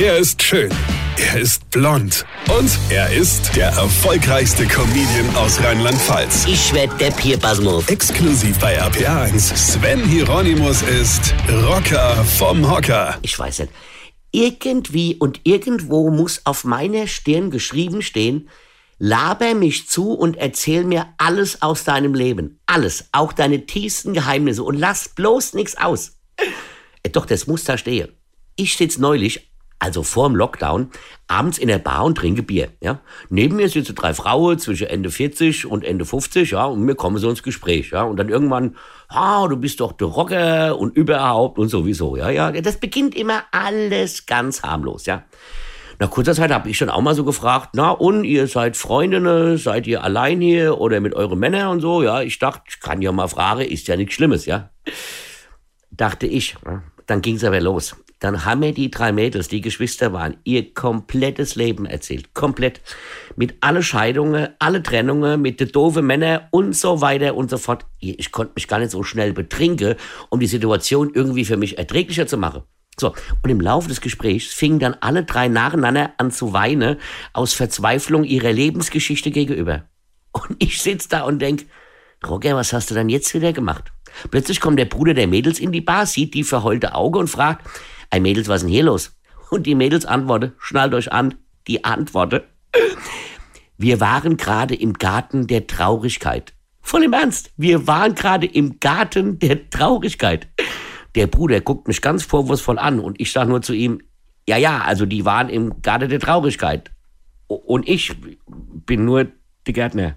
Er ist schön. Er ist blond. Und er ist der erfolgreichste Comedian aus Rheinland-Pfalz. Ich werd der Pierpasmus. Exklusiv bei RPA1. Sven Hieronymus ist Rocker vom Hocker. Ich weiß nicht. Irgendwie und irgendwo muss auf meiner Stirn geschrieben stehen, laber mich zu und erzähl mir alles aus deinem Leben. Alles. Auch deine tiefsten Geheimnisse. Und lass bloß nichts aus. Äh, Doch, das muss da stehen. Ich sitz neulich also vorm Lockdown, abends in der Bar und trinke Bier. Ja? Neben mir sitzen drei Frauen zwischen Ende 40 und Ende 50, ja, und wir kommen so ins Gespräch, ja, und dann irgendwann, ah, du bist doch der Rocker und überhaupt und sowieso, ja, ja. Das beginnt immer alles ganz harmlos, ja. Nach kurzer Zeit habe ich schon auch mal so gefragt, na und ihr seid Freundinnen, seid ihr allein hier oder mit euren Männern und so, ja. Ich dachte, ich kann ja mal fragen, ist ja nichts Schlimmes, ja. Dachte ich. Ja. Dann ging's aber los. Dann haben mir die drei Mädels, die Geschwister waren, ihr komplettes Leben erzählt. Komplett. Mit alle Scheidungen, alle Trennungen, mit den doofen Männern und so weiter und so fort. Ich konnte mich gar nicht so schnell betrinken, um die Situation irgendwie für mich erträglicher zu machen. So, und im Laufe des Gesprächs fingen dann alle drei nacheinander an zu weinen, aus Verzweiflung ihrer Lebensgeschichte gegenüber. Und ich sitz da und denk, Roger, was hast du denn jetzt wieder gemacht? Plötzlich kommt der Bruder der Mädels in die Bar, sieht die verheulte Auge und fragt, Ey Mädels, was ist denn hier los? Und die Mädels antworten, schnallt euch an, die Antworten. Wir waren gerade im Garten der Traurigkeit. Voll im Ernst, wir waren gerade im Garten der Traurigkeit. Der Bruder guckt mich ganz vorwurfsvoll an und ich sag nur zu ihm, ja, ja, also die waren im Garten der Traurigkeit. Und ich bin nur der Gärtner.